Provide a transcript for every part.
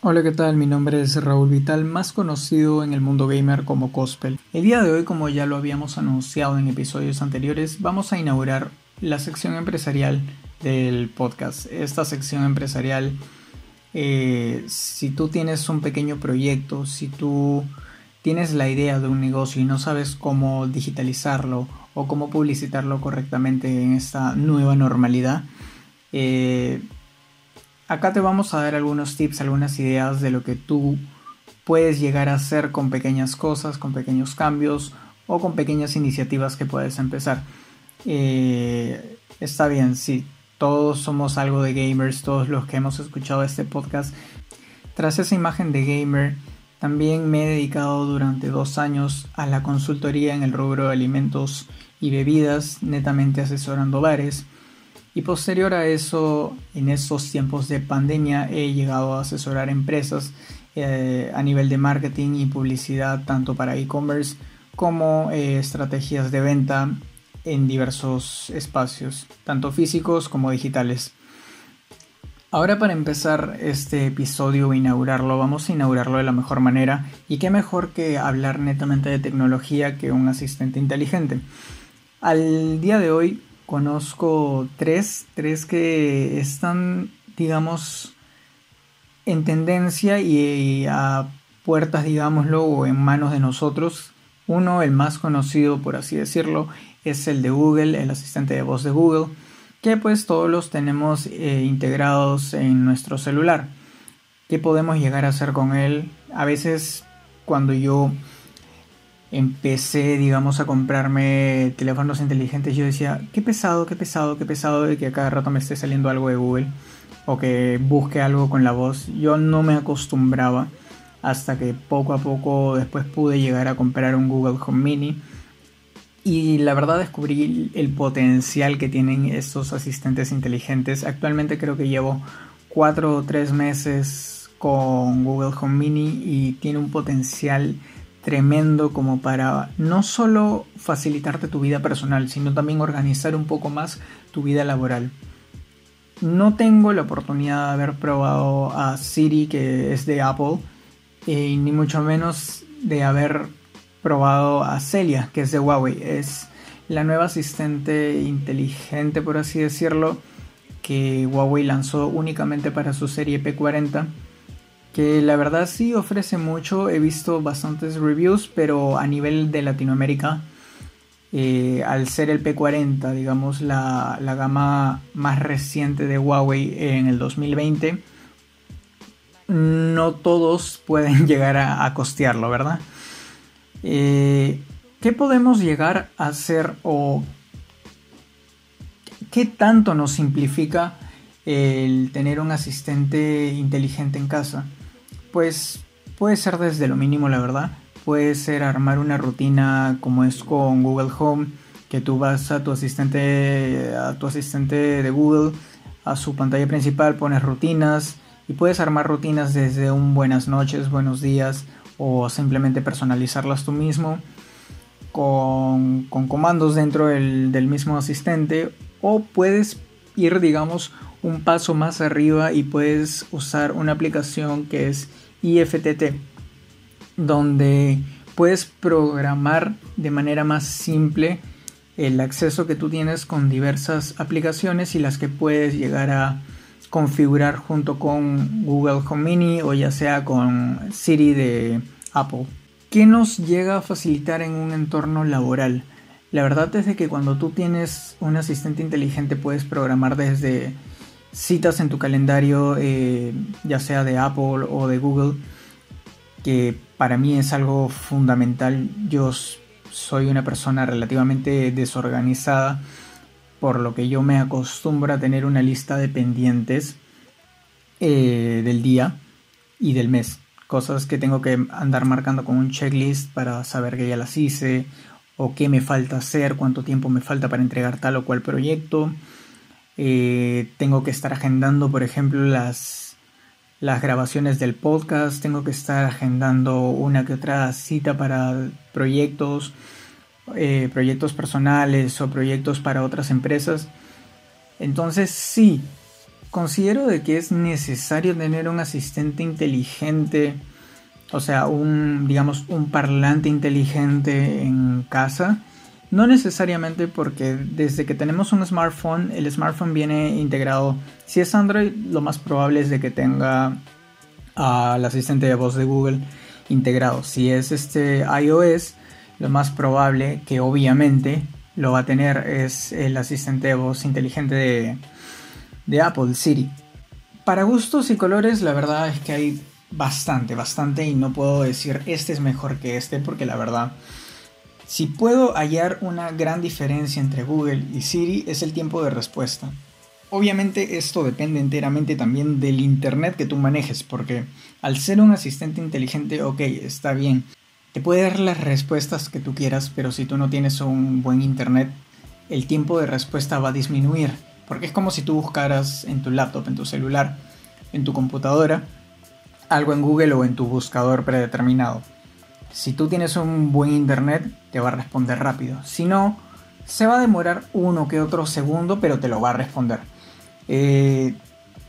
Hola, ¿qué tal? Mi nombre es Raúl Vital, más conocido en el mundo gamer como Cospel. El día de hoy, como ya lo habíamos anunciado en episodios anteriores, vamos a inaugurar la sección empresarial del podcast. Esta sección empresarial, eh, si tú tienes un pequeño proyecto, si tú tienes la idea de un negocio y no sabes cómo digitalizarlo o cómo publicitarlo correctamente en esta nueva normalidad, eh, Acá te vamos a dar algunos tips, algunas ideas de lo que tú puedes llegar a hacer con pequeñas cosas, con pequeños cambios o con pequeñas iniciativas que puedes empezar. Eh, está bien, sí, todos somos algo de gamers, todos los que hemos escuchado este podcast. Tras esa imagen de gamer, también me he dedicado durante dos años a la consultoría en el rubro de alimentos y bebidas, netamente asesorando bares. Y posterior a eso, en esos tiempos de pandemia, he llegado a asesorar empresas eh, a nivel de marketing y publicidad, tanto para e-commerce como eh, estrategias de venta en diversos espacios, tanto físicos como digitales. Ahora para empezar este episodio, inaugurarlo, vamos a inaugurarlo de la mejor manera y qué mejor que hablar netamente de tecnología que un asistente inteligente. Al día de hoy conozco tres, tres que están, digamos, en tendencia y a puertas, digámoslo, o en manos de nosotros. Uno, el más conocido, por así decirlo, es el de Google, el asistente de voz de Google, que pues todos los tenemos eh, integrados en nuestro celular. ¿Qué podemos llegar a hacer con él? A veces cuando yo empecé, digamos, a comprarme teléfonos inteligentes, yo decía, qué pesado, qué pesado, qué pesado de que a cada rato me esté saliendo algo de Google o que busque algo con la voz. Yo no me acostumbraba hasta que poco a poco después pude llegar a comprar un Google Home Mini. Y la verdad descubrí el potencial que tienen estos asistentes inteligentes. Actualmente creo que llevo 4 o 3 meses con Google Home Mini y tiene un potencial tremendo como para no solo facilitarte tu vida personal, sino también organizar un poco más tu vida laboral. No tengo la oportunidad de haber probado a Siri, que es de Apple, y ni mucho menos de haber probado a Celia, que es de Huawei. Es la nueva asistente inteligente, por así decirlo, que Huawei lanzó únicamente para su serie P40 que la verdad sí ofrece mucho, he visto bastantes reviews, pero a nivel de Latinoamérica, eh, al ser el P40, digamos la, gama más reciente de Huawei en el 2020, no todos pueden llegar a, costearlo, ¿verdad? Eh, ¿Qué podemos llegar a hacer o qué tanto nos simplifica el tener un asistente inteligente en casa? Pues puede ser desde lo mínimo, la verdad. Puede ser armar una rutina como es con Google Home, que tú vas a tu asistente, a tu asistente de Google, a su pantalla principal, pones rutinas y puedes armar rutinas desde un buenas noches, buenos días o simplemente personalizarlas tú mismo con, comandos dentro del, del mismo asistente o puedes ir digamos un paso más arriba y puedes usar una aplicación que es IFTT, donde puedes programar de manera más simple el acceso que tú tienes con diversas aplicaciones y las que puedes llegar a configurar junto con Google Home Mini o ya sea con Siri de Apple. ¿Qué nos llega a facilitar en un entorno laboral? La verdad es que cuando tú tienes un asistente inteligente puedes programar desde citas en tu calendario, eh, ya sea de Apple o de Google, que para mí es algo fundamental. Yo soy una persona relativamente desorganizada, por lo que yo me acostumbro a tener una lista de pendientes eh, del día y del mes. Cosas que tengo que andar marcando con un checklist para saber que ya las hice o qué me falta hacer, cuánto tiempo me falta para entregar tal o cual proyecto eh, tengo que estar agendando, por ejemplo, las, las grabaciones del podcast. Tengo que estar agendando una que otra cita para proyectos, eh, proyectos personales o proyectos para otras empresas. Entonces sí, considero de que es necesario tener un asistente inteligente, o sea, un, digamos, un parlante inteligente en casa. No necesariamente porque desde que tenemos un smartphone, el smartphone viene integrado. Si es Android, lo más probable es de que tenga al asistente de voz de Google integrado. Si es este iOS, lo más probable que obviamente lo va a tener es el asistente de voz inteligente de, de Apple, Siri. Para gustos y colores, la verdad es que hay bastante, bastante y no puedo decir este es mejor que este porque la verdad, si puedo hallar una gran diferencia entre Google y Siri es el tiempo de respuesta. Obviamente esto depende enteramente también del internet que tú manejes, porque al ser un asistente inteligente, ok, está bien, te puede dar las respuestas que tú quieras, pero si tú no tienes un buen internet, el tiempo de respuesta va a disminuir, porque es como si tú buscaras en tu laptop, en tu celular, en tu computadora, algo en Google o en tu buscador predeterminado. Si tú tienes un buen internet, te va a responder rápido. Si no, se va a demorar uno que otro segundo, pero te lo va a responder. Eh,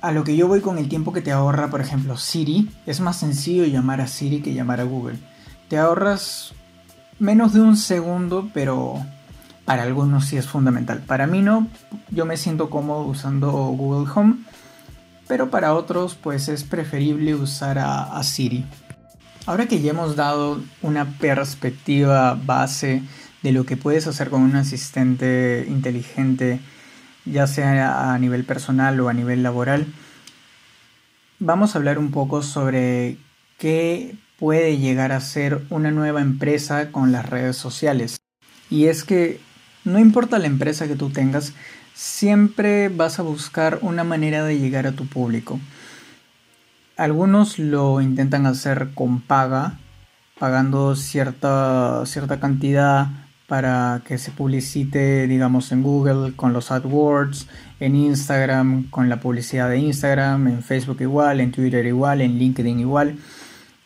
a lo que yo voy con el tiempo que te ahorra, por ejemplo, Siri, es más sencillo llamar a Siri que llamar a Google. Te ahorras menos de un segundo, pero para algunos sí es fundamental. Para mí no, yo me siento cómodo usando Google Home, pero para otros pues es preferible usar a, a Siri. Ahora que ya hemos dado una perspectiva base de lo que puedes hacer con un asistente inteligente, ya sea a nivel personal o a nivel laboral, vamos a hablar un poco sobre qué puede llegar a ser una nueva empresa con las redes sociales. Y es que no importa la empresa que tú tengas, siempre vas a buscar una manera de llegar a tu público. Algunos lo intentan hacer con paga, pagando cierta, cierta cantidad para que se publicite, digamos, en Google con los AdWords, en Instagram con la publicidad de Instagram, en Facebook igual, en Twitter igual, en LinkedIn igual.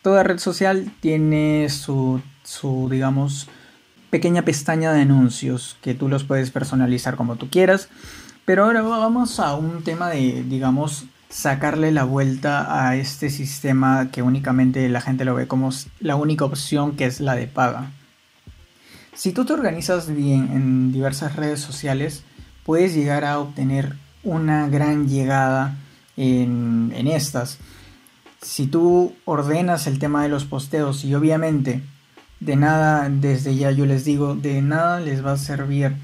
Toda red social tiene su, su digamos, pequeña pestaña de anuncios que tú los puedes personalizar como tú quieras. Pero ahora vamos a un tema de, digamos, sacarle la vuelta a este sistema que únicamente la gente lo ve como la única opción que es la de paga. Si tú te organizas bien en diversas redes sociales, puedes llegar a obtener una gran llegada en, estas. Si tú ordenas el tema de los posteos y obviamente de nada, desde ya yo les digo, de nada les va a servir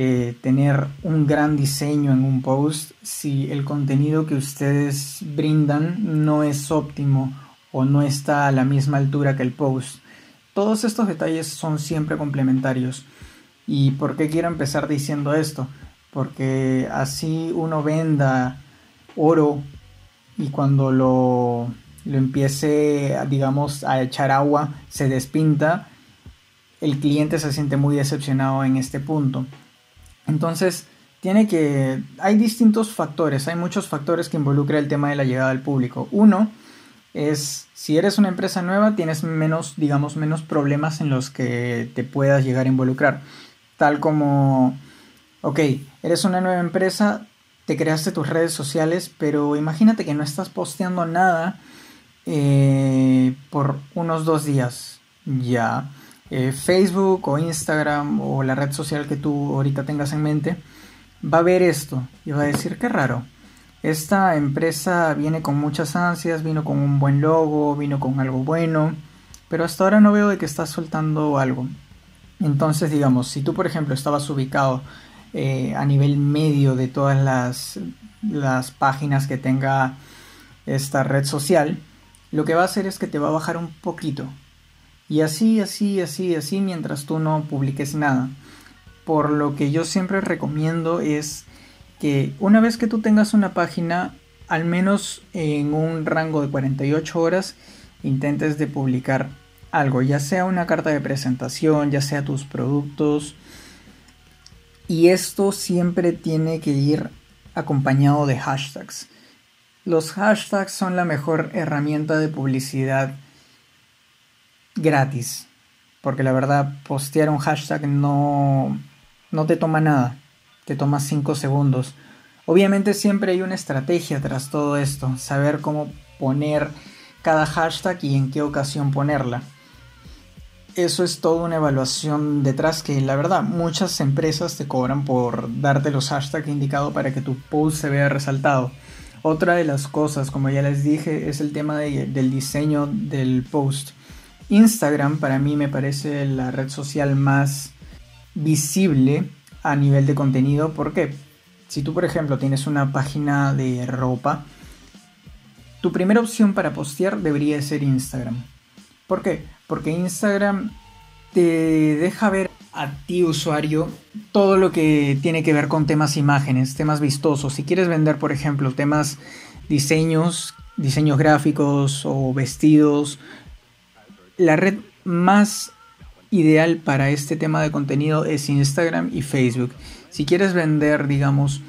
eh, tener un gran diseño en un post si el contenido que ustedes brindan no es óptimo o no está a la misma altura que el post. Todos estos detalles son siempre complementarios. ¿Y por qué quiero empezar diciendo esto? Porque así uno venda oro y cuando lo, lo empiece, digamos, a echar agua, se despinta, el cliente se siente muy decepcionado en este punto. Entonces, tiene que... Hay distintos factores, hay muchos factores que involucran el tema de la llegada al público. Uno, es si eres una empresa nueva tienes menos, digamos, menos problemas en los que te puedas llegar a involucrar. Tal como, ok, eres una nueva empresa, te creaste tus redes sociales, pero imagínate que no estás posteando nada eh, por unos dos días. Ya. Eh, Facebook o Instagram o la red social que tú ahorita tengas en mente va a ver esto y va a decir qué raro esta empresa viene con muchas ansias, vino con un buen logo, vino con algo bueno, pero hasta ahora no veo de que está soltando algo. Entonces, digamos, si tú, por ejemplo, estabas ubicado eh, a nivel medio de todas las, las páginas que tenga esta red social, lo que va a hacer es que te va a bajar un poquito. Y así, así, así, así, mientras tú no publiques nada. Por lo que yo siempre recomiendo es que una vez que tú tengas una página, al menos en un rango de 48 horas, intentes de publicar algo, ya sea una carta de presentación, ya sea tus productos. Y esto siempre tiene que ir acompañado de hashtags. Los hashtags son la mejor herramienta de publicidad gratis. Porque la verdad, postear un hashtag no, no te toma nada te toma 5 segundos. Obviamente siempre hay una estrategia tras todo esto, saber cómo poner cada hashtag y en qué ocasión ponerla. Eso es toda una evaluación detrás que la verdad muchas empresas te cobran por darte los hashtags indicados para que tu post se vea resaltado. Otra de las cosas, como ya les dije, es el tema del diseño del post. Instagram para mí me parece la red social más visible a nivel de contenido. ¿Por qué? Si tú, por ejemplo, tienes una página de ropa, tu primera opción para postear debería ser Instagram. ¿Por qué? Porque Instagram te deja ver a ti usuario todo lo que tiene que ver con temas imágenes, temas vistosos. Si quieres vender, por ejemplo, temas diseños, diseños gráficos o vestidos, la red más ideal para este tema de contenido es Instagram y Facebook. Si quieres vender, digamos,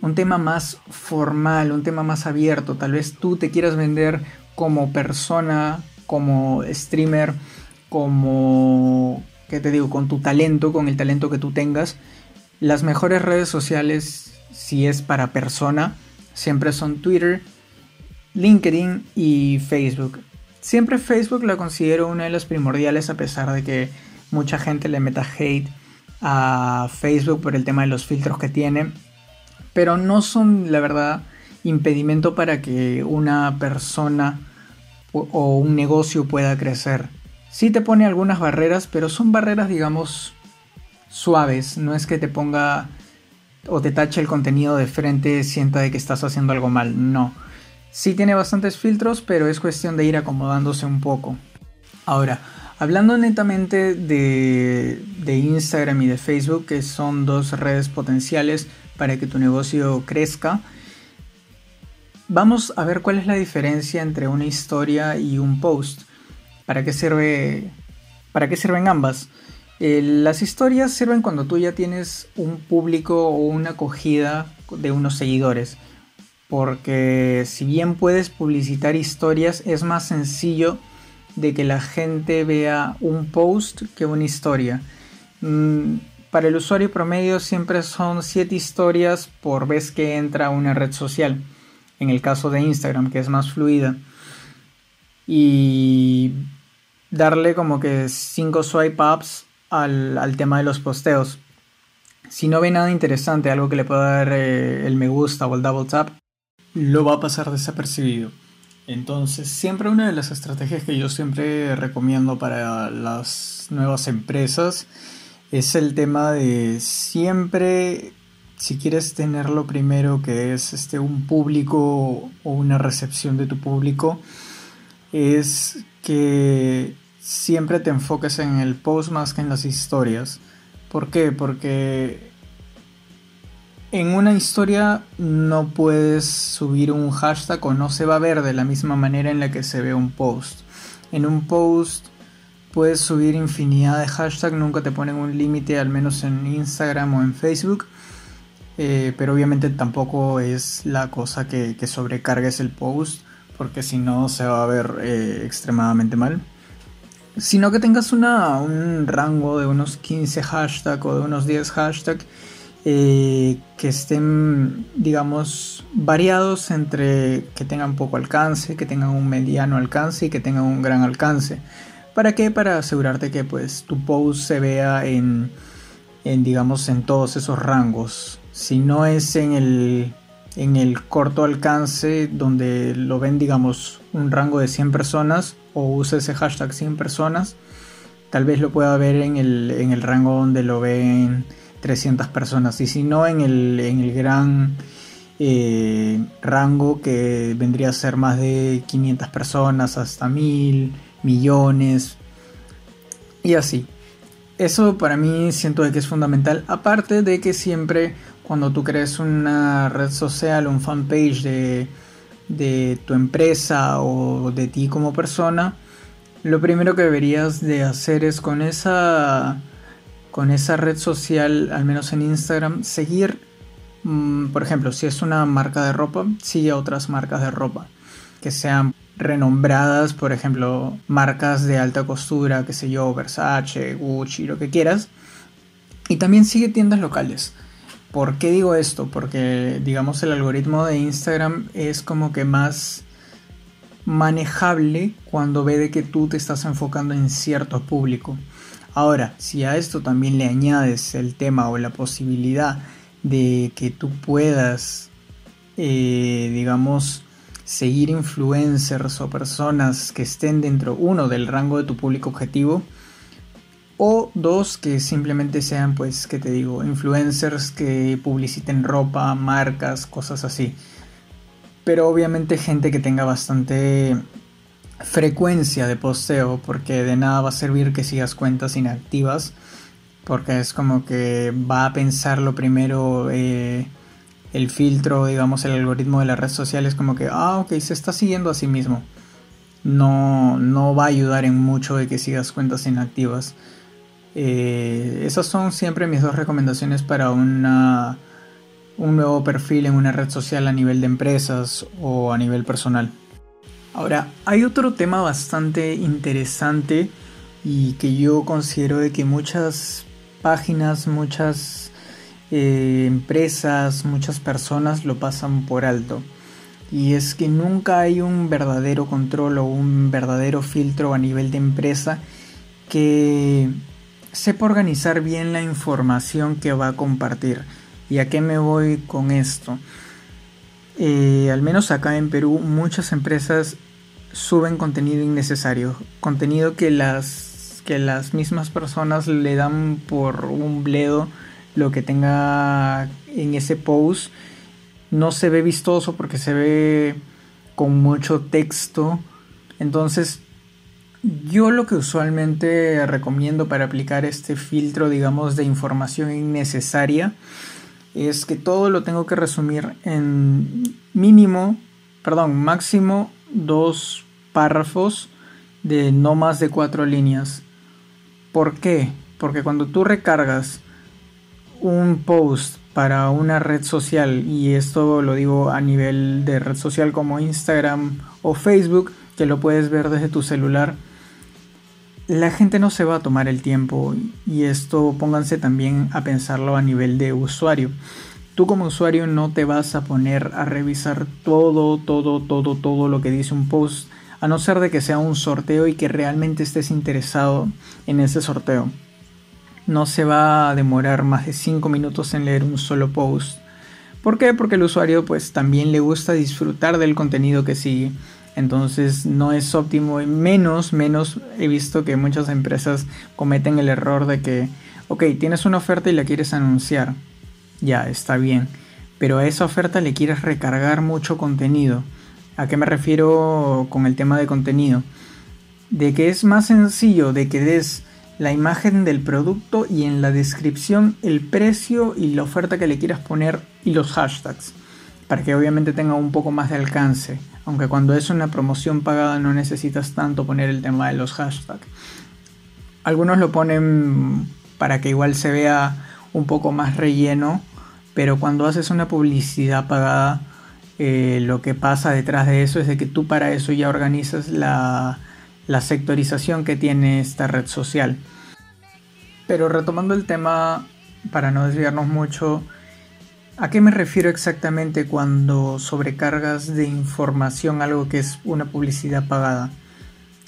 un tema más formal, un tema más abierto, tal vez tú te quieras vender como persona, como streamer, como, ¿qué te digo?, con tu talento, con el talento que tú tengas, las mejores redes sociales, si es para persona, siempre son Twitter, LinkedIn y Facebook. Siempre Facebook la considero una de las primordiales a pesar de que mucha gente le meta hate a Facebook por el tema de los filtros que tiene. Pero no son, la verdad, impedimento para que una persona o un negocio pueda crecer. Sí te pone algunas barreras, pero son barreras, digamos, suaves. No es que te ponga o te tache el contenido de frente, sienta de que estás haciendo algo mal. No Sí tiene bastantes filtros, pero es cuestión de ir acomodándose un poco. Ahora, hablando netamente de, Instagram y de Facebook, que son dos redes potenciales para que tu negocio crezca, vamos a ver cuál es la diferencia entre una historia y un post. ¿Para qué, sirve, para qué sirven ambas? Las historias sirven cuando tú ya tienes un público o una acogida de unos seguidores porque si bien puedes publicitar historias, es más sencillo de que la gente vea un post que una historia. Mm, para el usuario promedio siempre son 7 historias por vez que entra a una red social. En el caso de Instagram, que es más fluida. Y darle como que 5 swipe ups al, tema de los posteos. Si no ve nada interesante, algo que le pueda dar eh, el me gusta o el double tap, lo va a pasar desapercibido. Entonces, siempre una de las estrategias que yo siempre recomiendo para las nuevas empresas es el tema de siempre, si quieres tenerlo primero, que es este, un público o una recepción de tu público, es que siempre te enfoques en el post más que en las historias. ¿Por qué? Porque en una historia no puedes subir un hashtag o no se va a ver de la misma manera en la que se ve un post. En un post puedes subir infinidad de hashtags, nunca te ponen un límite, al menos en Instagram o en Facebook. Eh, pero obviamente tampoco es la cosa que, sobrecargues el post, porque si no se va a ver eh, extremadamente mal. Sino que tengas una, un rango de unos 15 hashtags o de unos 10 hashtags eh, que estén, digamos, variados entre que tengan poco alcance, que tengan un mediano alcance y que tengan un gran alcance. ¿Para qué? Para asegurarte que pues tu post se vea en, digamos, en todos esos rangos. Si no es en el, en el corto alcance donde lo ven, digamos, un rango de 100 personas o usa ese hashtag 100 personas, tal vez lo pueda ver en el, en el rango donde lo ven 300 personas. Y si no, en el, en el gran eh, rango que vendría a ser más de 500 personas hasta 1000, millones y así. Eso para mí siento que es fundamental. Aparte de que siempre cuando tú crees una red social, un fanpage de, de tu empresa o de ti como persona, lo primero que deberías de hacer es con esa con esa red social, al menos en Instagram, seguir, mm, por ejemplo, si es una marca de ropa, sigue otras marcas de ropa que sean renombradas, por ejemplo, marcas de alta costura, que sé yo, Versace, Gucci, lo que quieras. Y también sigue tiendas locales. ¿Por qué digo esto? Porque digamos el algoritmo de Instagram es como que más manejable cuando ve de que tú te estás enfocando en cierto público. Ahora, si a esto también le añades el tema o la posibilidad de que tú puedas, eh, digamos, seguir influencers o personas que estén dentro, uno, del rango de tu público objetivo, o dos, que simplemente sean, pues, que te digo, influencers que publiciten ropa, marcas, cosas así. Pero obviamente gente que tenga bastante frecuencia de posteo, porque de nada va a servir que sigas cuentas inactivas, porque es como que va a pensarlo primero eh, el filtro, digamos, el algoritmo de las redes sociales, como que, ah, ok, se está siguiendo a sí mismo. No, no va a ayudar en mucho de que sigas cuentas inactivas. Eh, esas son siempre mis dos recomendaciones para una, un nuevo perfil en una red social a nivel de empresas o a nivel personal. Ahora, hay otro tema bastante interesante y que yo considero de que muchas páginas, muchas eh, empresas, muchas personas lo pasan por alto. Y es que nunca hay un verdadero control o un verdadero filtro a nivel de empresa que sepa organizar bien la información que va a compartir. ¿Y a qué me voy con esto? Al menos acá en Perú, muchas empresas suben contenido innecesario, contenido que las, que las mismas personas le dan por un bledo lo que tenga en ese post. No se ve vistoso porque se ve con mucho texto. Entonces, yo lo que usualmente recomiendo para aplicar este filtro, digamos, de información innecesaria, es que todo lo tengo que resumir en mínimo, perdón, máximo dos párrafos de no más de cuatro líneas. ¿Por qué? Porque cuando tú recargas un post para una red social, y esto lo digo a nivel de red social como Instagram o Facebook, que lo puedes ver desde tu celular, la gente no se va a tomar el tiempo y esto pónganse también a pensarlo a nivel de usuario. Tú como usuario no te vas a poner a revisar todo, todo, todo, todo lo que dice un post, a no ser de que sea un sorteo y que realmente estés interesado en ese sorteo. No se va a demorar más de 5 minutos en leer un solo post. ¿Por qué? Porque el usuario pues también le gusta disfrutar del contenido que sigue entonces no es óptimo y menos, menos he visto que muchas empresas cometen el error de que, ok, tienes una oferta y la quieres anunciar. Ya, está bien. Pero a esa oferta le quieres recargar mucho contenido. ¿A qué me refiero con el tema de contenido? De que es más sencillo de que des la imagen del producto y en la descripción el precio y la oferta que le quieras poner y los hashtags. Para que obviamente tenga un poco más de alcance aunque cuando es una promoción pagada no necesitas tanto poner el tema de los hashtags. Algunos lo ponen para que igual se vea un poco más relleno, pero cuando haces una publicidad pagada, eh, lo que pasa detrás de eso es de que tú para eso ya organizas la, la sectorización que tiene esta red social. Pero retomando el tema, para no desviarnos mucho, ¿A qué me refiero exactamente cuando sobrecargas de información algo que es una publicidad pagada?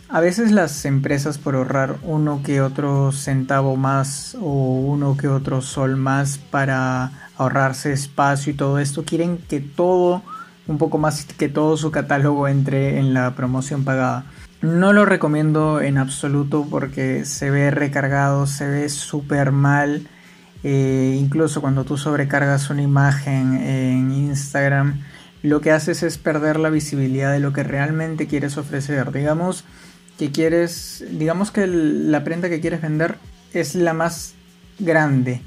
A veces las empresas por ahorrar uno que otro centavo más o uno que otro sol más para ahorrarse espacio y todo esto, quieren que todo, un poco más que todo su catálogo entre en la promoción pagada. No lo recomiendo en absoluto porque se ve recargado, se ve súper mal eh, incluso cuando tú sobrecargas una imagen en Instagram, lo que haces es perder la visibilidad de lo que realmente quieres ofrecer. Digamos que quieres, digamos que la prenda que quieres vender es la más grande,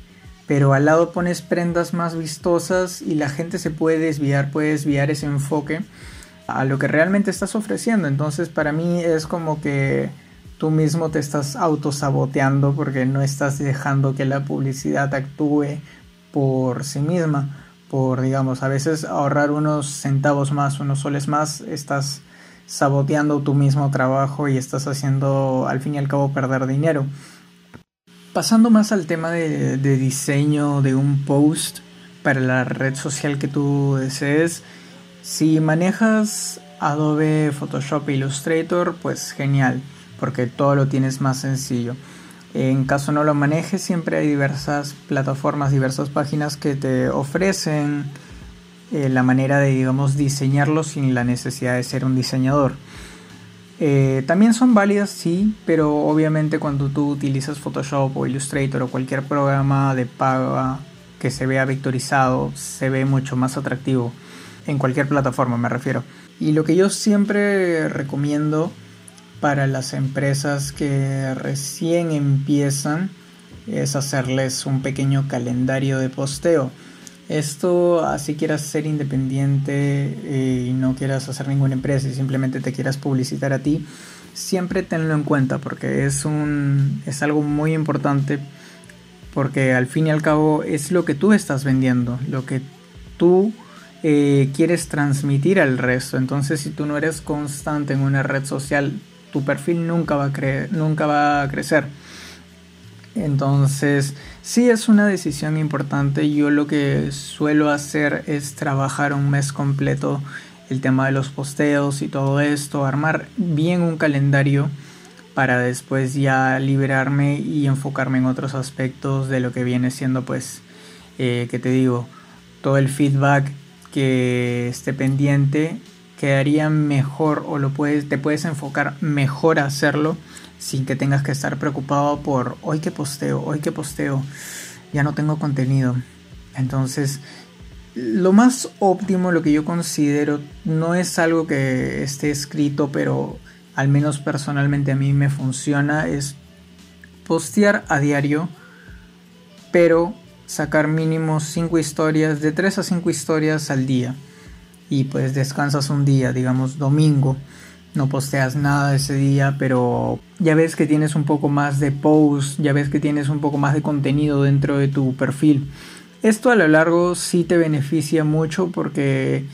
pero al lado pones prendas más vistosas y la gente se puede desviar, puede desviar ese enfoque a lo que realmente estás ofreciendo. Entonces para mí es como que tú mismo te estás autosaboteando porque no estás dejando que la publicidad actúe por sí misma. Por, digamos, a veces ahorrar unos centavos más, unos soles más, estás saboteando tu mismo trabajo y estás haciendo al fin y al cabo perder dinero. Pasando más al tema de, diseño de un post, para la red social que tú desees. Si manejas Adobe Photoshop Illustrator, pues genial, porque todo lo tienes más sencillo. En caso no lo manejes, siempre hay diversas plataformas, diversas páginas que te ofrecen eh, la manera de, digamos, diseñarlo sin la necesidad de ser un diseñador. Eh, también son válidas, sí, pero obviamente cuando tú utilizas Photoshop o Illustrator o cualquier programa de paga que se vea vectorizado, se ve mucho más atractivo en cualquier plataforma, me refiero. Y lo que yo siempre recomiendo para las empresas que recién empiezan es hacerles un pequeño calendario de posteo. Esto, así quieras ser independiente eh, y no quieras hacer ninguna empresa y simplemente te quieras publicitar a ti, siempre tenlo en cuenta porque es, un, es algo muy importante porque al fin y al cabo es lo que tú estás vendiendo, lo que tú eh, quieres transmitir al resto. Entonces si tú no eres constante en una red social, tu perfil nunca va a, nunca va a crecer. Entonces, sí es una decisión importante. Yo lo que suelo hacer es trabajar un mes completo el tema de los posteos y todo esto, armar bien un calendario para después ya liberarme y enfocarme en otros aspectos de lo que viene siendo pues, eh, que te digo, todo el feedback que esté pendiente quedaría mejor o lo puedes, te puedes enfocar mejor a hacerlo sin que tengas que estar preocupado por hoy que posteo, hoy que posteo, ya no tengo contenido. Entonces, lo más óptimo, lo que yo considero, no es algo que esté escrito, pero al menos personalmente a mí me funciona, es postear a diario, pero sacar mínimo 5 historias, de 3 a 5 historias al día y pues descansas un día, digamos domingo, no posteas nada ese día, pero ya ves que tienes un poco más de post, ya ves que tienes un poco más de contenido dentro de tu perfil. Esto a lo largo sí te beneficia mucho porque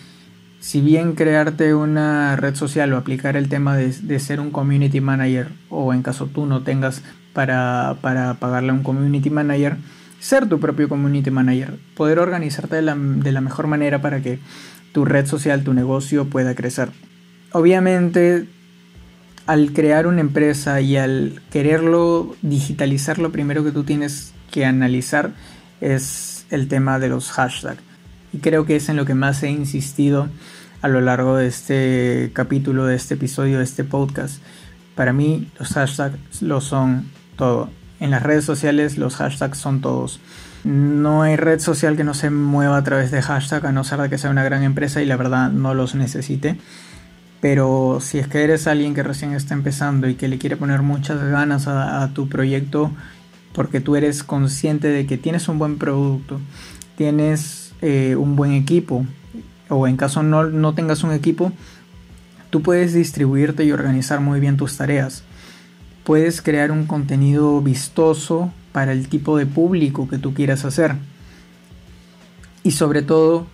si bien crearte una red social o aplicar el tema de, ser un community manager o en caso tú no tengas para, para pagarle a un community manager, ser tu propio community manager, poder organizarte de la, de la mejor manera para que tu red social, tu negocio pueda crecer. Obviamente, al crear una empresa y al quererlo digitalizar, lo primero que tú tienes que analizar es el tema de los hashtags. Y creo que es en lo que más he insistido a lo largo de este capítulo, de este episodio, de este podcast. Para mí los hashtags lo son todo. En las redes sociales los hashtags son todos. No hay red social que no se mueva a través de hashtag, a no ser de que sea una gran empresa y la verdad no los necesite. Pero si es que eres alguien que recién está empezando y que le quiere poner muchas ganas a, tu proyecto, porque tú eres consciente de que tienes un buen producto, tienes eh, un buen equipo, o en caso no, no tengas un equipo, tú puedes distribuirte y organizar muy bien tus tareas. Puedes crear un contenido vistoso para el tipo de público que tú quieras hacer. Y sobre todo,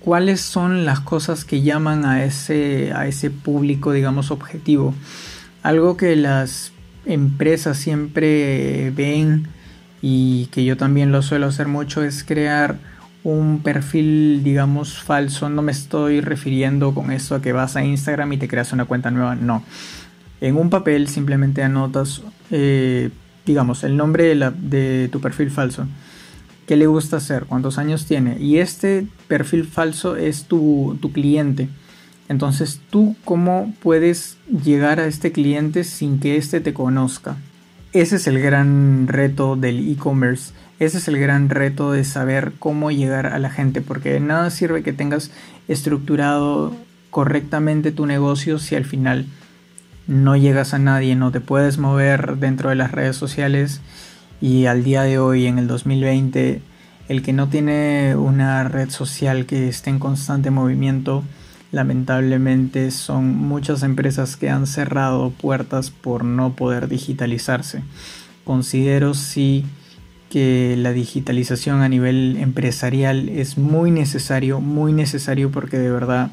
cuáles son las cosas que llaman a ese, a ese público, digamos, objetivo. Algo que las empresas siempre ven y que yo también lo suelo hacer mucho es crear un perfil, digamos, falso. No me estoy refiriendo con eso a que vas a Instagram y te creas una cuenta nueva, no. En un papel simplemente anotas eh, digamos, el nombre de, tu perfil falso. ¿Qué le gusta hacer? ¿Cuántos años tiene? Y este perfil falso es tu, tu cliente. Entonces, ¿tú cómo puedes llegar a este cliente sin que éste te conozca? Ese es el gran reto del e-commerce. Ese es el gran reto de saber cómo llegar a la gente. Porque nada sirve que tengas estructurado correctamente tu negocio si al final no llegas a nadie, no te puedes mover dentro de las redes sociales y al día de hoy, en el 2020, el que no tiene una red social que esté en constante movimiento, lamentablemente son muchas empresas que han cerrado puertas por no poder digitalizarse. Considero sí que la digitalización a nivel empresarial es muy necesario, muy necesario porque de verdad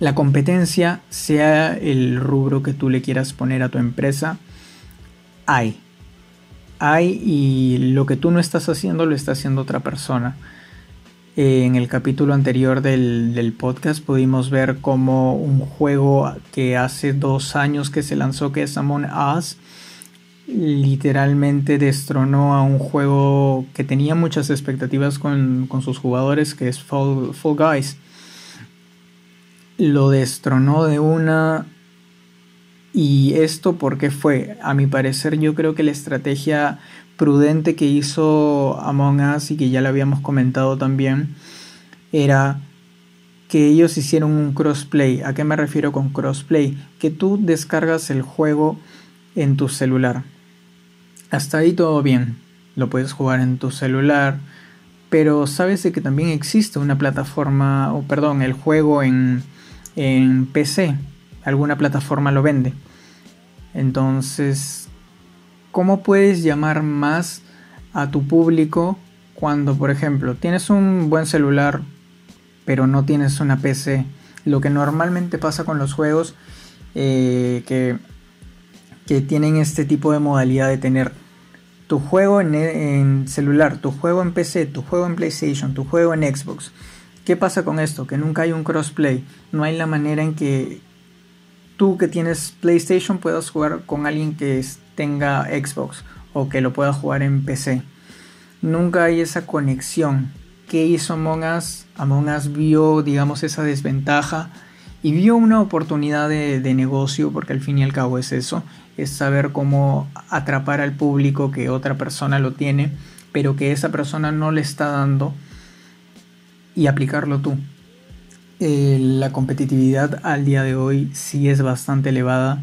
la competencia, sea el rubro que tú le quieras poner a tu empresa, hay. Hay y lo que tú no estás haciendo lo está haciendo otra persona. En el capítulo anterior del, podcast pudimos ver como un juego que hace dos años que se lanzó, que es Among Us, literalmente destronó a un juego que tenía muchas expectativas con, sus jugadores, que es Fall, Guys. Lo destronó de una... ¿Y esto por qué fue? A mi parecer yo creo que la estrategia prudente que hizo Among Us y que ya lo habíamos comentado también era que ellos hicieron un crossplay. ¿A qué me refiero con crossplay? Que tú descargas el juego en tu celular hasta ahí todo bien, lo puedes jugar en tu celular, pero sabes de que también existe una plataforma, o perdón, el juego en, en PC, alguna plataforma lo vende. Entonces, ¿cómo puedes llamar más a tu público cuando, por ejemplo, tienes un buen celular, pero no tienes una PC? Lo que normalmente pasa con los juegos eh, que, que tienen este tipo de modalidad de tener tu juego en, celular, tu juego en PC, tu juego en PlayStation, tu juego en Xbox. ¿Qué pasa con esto? Que nunca hay un crossplay. No hay la manera en que tú que tienes PlayStation puedas jugar con alguien que tenga Xbox o que lo pueda jugar en PC. Nunca hay esa conexión. ¿Qué hizo Among Us? Among Us vio, digamos, esa desventaja y vio una oportunidad de, de negocio, porque al fin y al cabo es eso, es saber cómo atrapar al público que otra persona lo tiene, pero que esa persona no le está dando y aplicarlo tú. Eh, la competitividad al día de hoy sí es bastante elevada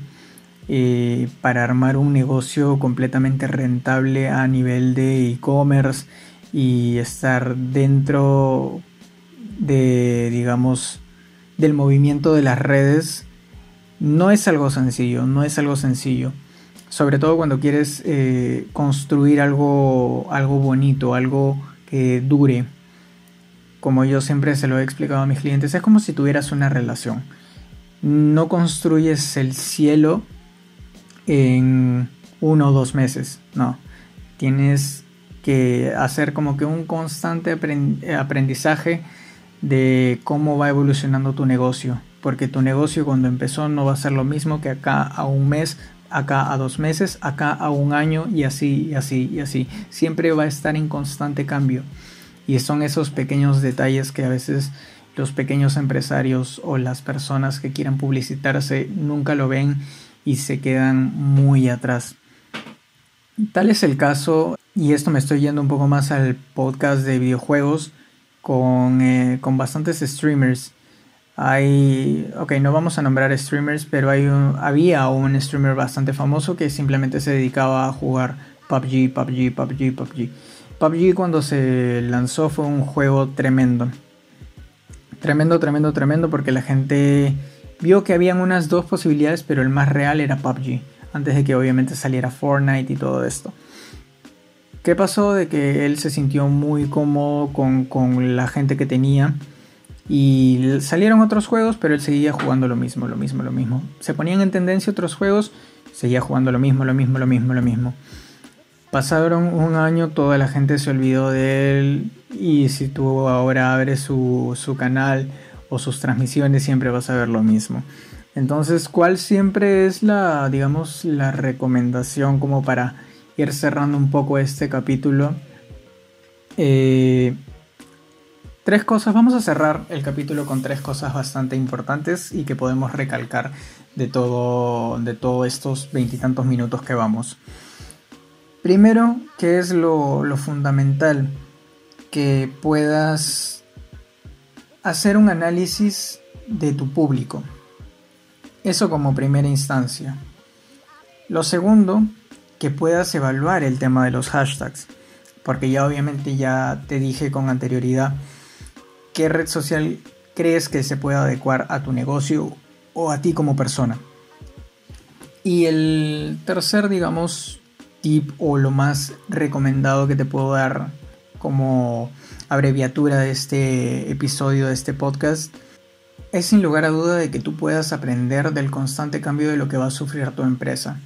eh, para armar un negocio completamente rentable a nivel de e-commerce y estar dentro de, digamos, del movimiento de las redes no es algo sencillo, no es algo sencillo. Sobre todo cuando quieres eh, construir algo, algo bonito, algo que dure. Como yo siempre se lo he explicado a mis clientes, es como si tuvieras una relación. No construyes el cielo en uno o dos meses, no. Tienes que hacer como que un constante aprendizaje de cómo va evolucionando tu negocio porque tu negocio cuando empezó no va a ser lo mismo que acá a un mes, acá a dos meses, acá a un año y así, y así, y así. Siempre va a estar en constante cambio. Y son esos pequeños detalles que a veces los pequeños empresarios o las personas que quieran publicitarse nunca lo ven y se quedan muy atrás. Tal es el caso, y esto me estoy yendo un poco más al podcast de videojuegos con, eh, con bastantes streamers hay, ok, no vamos a nombrar streamers, pero hay había un streamer bastante famoso que simplemente se dedicaba a jugar PUBG, PUBG, PUBG, PUBG. PUBG cuando se lanzó fue un juego tremendo. Tremendo, tremendo, tremendo porque la gente vio que habían unas dos posibilidades, pero el más real era PUBG. Antes de que obviamente saliera Fortnite y todo esto. ¿Qué pasó? De que él se sintió muy cómodo con, con la gente que tenía y salieron otros juegos, pero él seguía jugando lo mismo, lo mismo, lo mismo. Se ponían en tendencia otros juegos, seguía jugando lo mismo, lo mismo, lo mismo, lo mismo. Pasaron un año, toda la gente se olvidó de él y si tú ahora abres su, su canal o sus transmisiones siempre vas a ver lo mismo. Entonces, ¿cuál siempre es la, digamos, la recomendación como para ir cerrando un poco este capítulo? Eh, Tres cosas, vamos a cerrar el capítulo con tres cosas bastante importantes y que podemos recalcar de todo, de todos estos veintitantos minutos que vamos. Primero, que es lo, lo fundamental, que puedas hacer un análisis de tu público. Eso como primera instancia. Lo segundo, que puedas evaluar el tema de los hashtags, porque ya obviamente ya te dije con anterioridad ¿Qué red social crees que se pueda adecuar a tu negocio o a ti como persona? Y el tercer, digamos, tip o lo más recomendado que te puedo dar como abreviatura de este episodio, de este podcast, es sin lugar a duda de que tú puedas aprender del constante cambio de lo que va a sufrir tu empresa.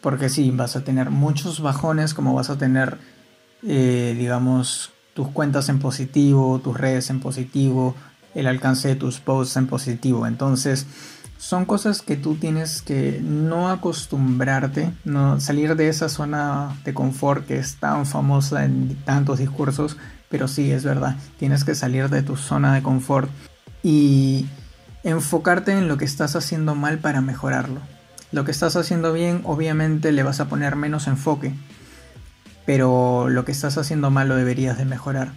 Porque sí, vas a tener muchos bajones como vas a tener, eh, digamos, tus cuentas en positivo, tus redes en positivo, el alcance de tus posts en positivo. Entonces, son cosas que tú tienes que no acostumbrarte, no salir de esa zona de confort que es tan famosa en tantos discursos, pero sí es verdad, tienes que salir de tu zona de confort y enfocarte en lo que estás haciendo mal para mejorarlo. Lo que estás haciendo bien, obviamente le vas a poner menos enfoque, pero lo que estás haciendo mal lo deberías de mejorar.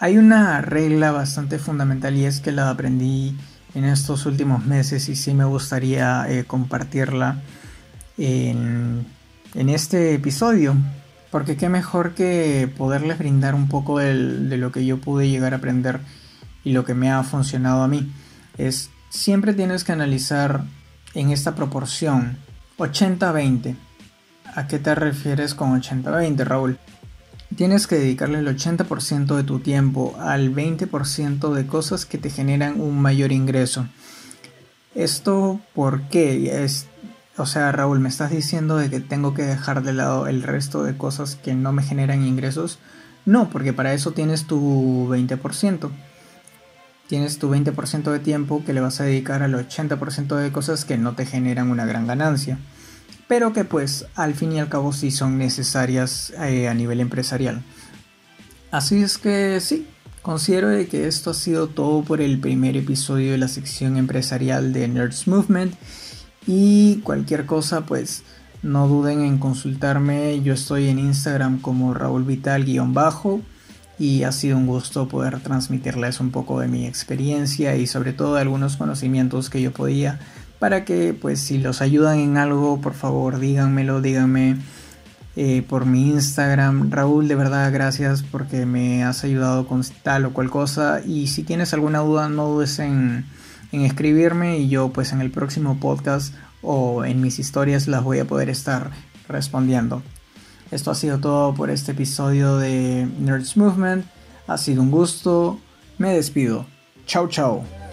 Hay una regla bastante fundamental y es que la aprendí en estos últimos meses y sí me gustaría eh, compartirla en, este episodio. Porque qué mejor que poderles brindar un poco de lo que yo pude llegar a aprender y lo que me ha funcionado a mí. Es siempre tienes que analizar en esta proporción 80-20. ¿A qué te refieres con 80-20, Raúl? Tienes que dedicarle el 80% de tu tiempo al 20% de cosas que te generan un mayor ingreso. ¿Esto por qué? Es, o sea, Raúl, ¿me estás diciendo de que tengo que dejar de lado el resto de cosas que no me generan ingresos? No, porque para eso tienes tu 20%. Tienes tu 20% de tiempo que le vas a dedicar al 80% de cosas que no te generan una gran ganancia pero que pues al fin y al cabo sí son necesarias eh, a nivel empresarial. Así es que sí, considero que esto ha sido todo por el primer episodio de la sección empresarial de Nerds Movement y cualquier cosa pues no duden en consultarme, yo estoy en Instagram como Raúl Vital-bajo y ha sido un gusto poder transmitirles un poco de mi experiencia y sobre todo de algunos conocimientos que yo podía para que pues si los ayudan en algo por favor díganmelo, díganme eh, por mi Instagram. Raúl, de verdad gracias porque me has ayudado con tal o cual cosa y si tienes alguna duda no dudes en, en escribirme y yo pues en el próximo podcast o en mis historias las voy a poder estar respondiendo. Esto ha sido todo por este episodio de Nerds Movement. Ha sido un gusto. Me despido. Chao, chao.